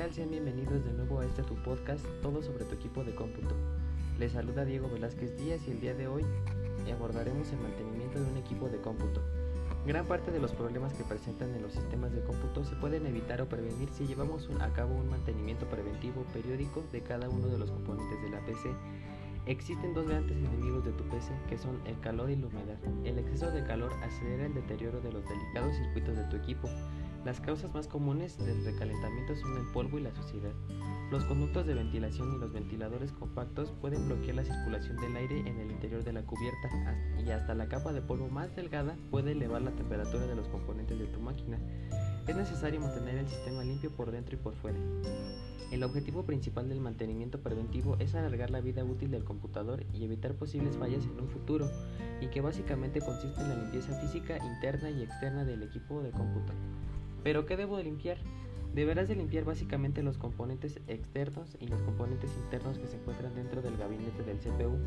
tal? Sean bienvenidos de nuevo a este tu podcast, todo sobre tu equipo de cómputo. Les saluda Diego Velázquez Díaz y el día de hoy abordaremos el mantenimiento de un equipo de cómputo. Gran parte de los problemas que presentan en los sistemas de cómputo se pueden evitar o prevenir si llevamos a cabo un mantenimiento preventivo periódico de cada uno de los componentes de la PC. Existen dos grandes enemigos de tu PC que son el calor y la humedad. El exceso de calor acelera el deterioro de los delicados circuitos de tu equipo. Las causas más comunes del recalentamiento son el polvo y la suciedad. Los conductos de ventilación y los ventiladores compactos pueden bloquear la circulación del aire en el interior de la cubierta y hasta la capa de polvo más delgada puede elevar la temperatura de los componentes de tu máquina. Es necesario mantener el sistema limpio por dentro y por fuera. El objetivo principal del mantenimiento preventivo es alargar la vida útil del computador y evitar posibles fallas en un futuro, y que básicamente consiste en la limpieza física interna y externa del equipo de cómputo. ¿Pero qué debo de limpiar? Deberás de limpiar básicamente los componentes externos y los componentes internos que se encuentran dentro del gabinete del CPU.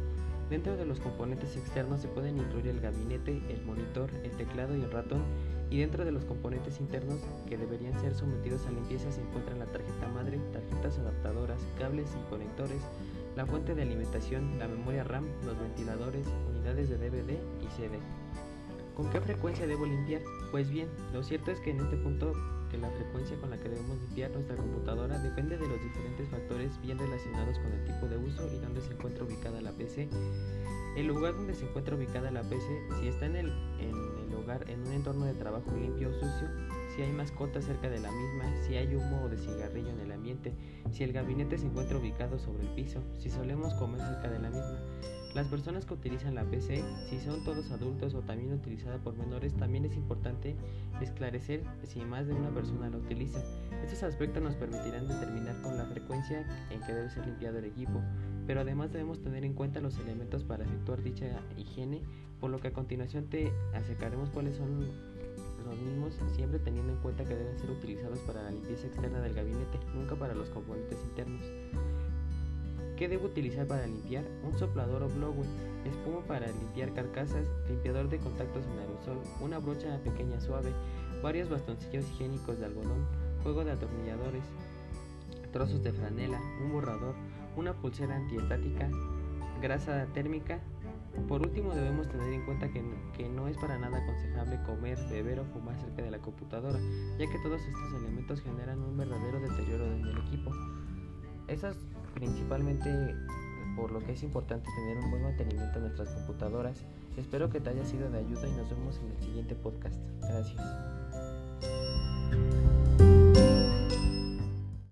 Dentro de los componentes externos se pueden incluir el gabinete, el monitor, el teclado y el ratón, y dentro de los componentes internos que deberían ser sometidos a limpieza se encuentran la tarjeta madre, tarjetas adaptadoras, cables y conectores, la fuente de alimentación, la memoria RAM, los ventiladores, unidades de DVD y CD. ¿Con qué frecuencia debo limpiar? Pues bien, lo cierto es que en este punto que la frecuencia con la que debemos limpiar nuestra computadora depende de los diferentes factores bien relacionados con el tipo de uso y dónde se encuentra ubicada la PC. El lugar donde se encuentra ubicada la PC, si está en el, en el hogar en un entorno de trabajo limpio o sucio, si hay mascotas cerca de la misma, si hay humo o de cigarrillo en el ambiente, si el gabinete se encuentra ubicado sobre el piso, si solemos comer cerca de la misma. Las personas que utilizan la PC, si son todos adultos o también utilizada por menores, también es importante esclarecer si más de una persona la utiliza. Estos aspectos nos permitirán determinar con la frecuencia en que debe ser limpiado el equipo, pero además debemos tener en cuenta los elementos para efectuar dicha higiene, por lo que a continuación te acercaremos cuáles son los mismos, siempre teniendo en cuenta que deben ser utilizados para la limpieza externa del gabinete, nunca para los componentes internos. ¿Qué debo utilizar para limpiar? Un soplador o blower, espuma para limpiar carcasas, limpiador de contactos en aerosol, una brocha pequeña suave, varios bastoncillos higiénicos de algodón, juego de atornilladores, trozos de franela, un borrador, una pulsera antiestática, grasa térmica. Por último debemos tener en cuenta que, que, no es para nada aconsejable comer, beber o fumar cerca de la computadora, ya que todos estos elementos generan un verdadero deterioro en el equipo. Esas principalmente por lo que es importante tener un buen mantenimiento de nuestras computadoras. Espero que te haya sido de ayuda y nos vemos en el siguiente podcast. Gracias.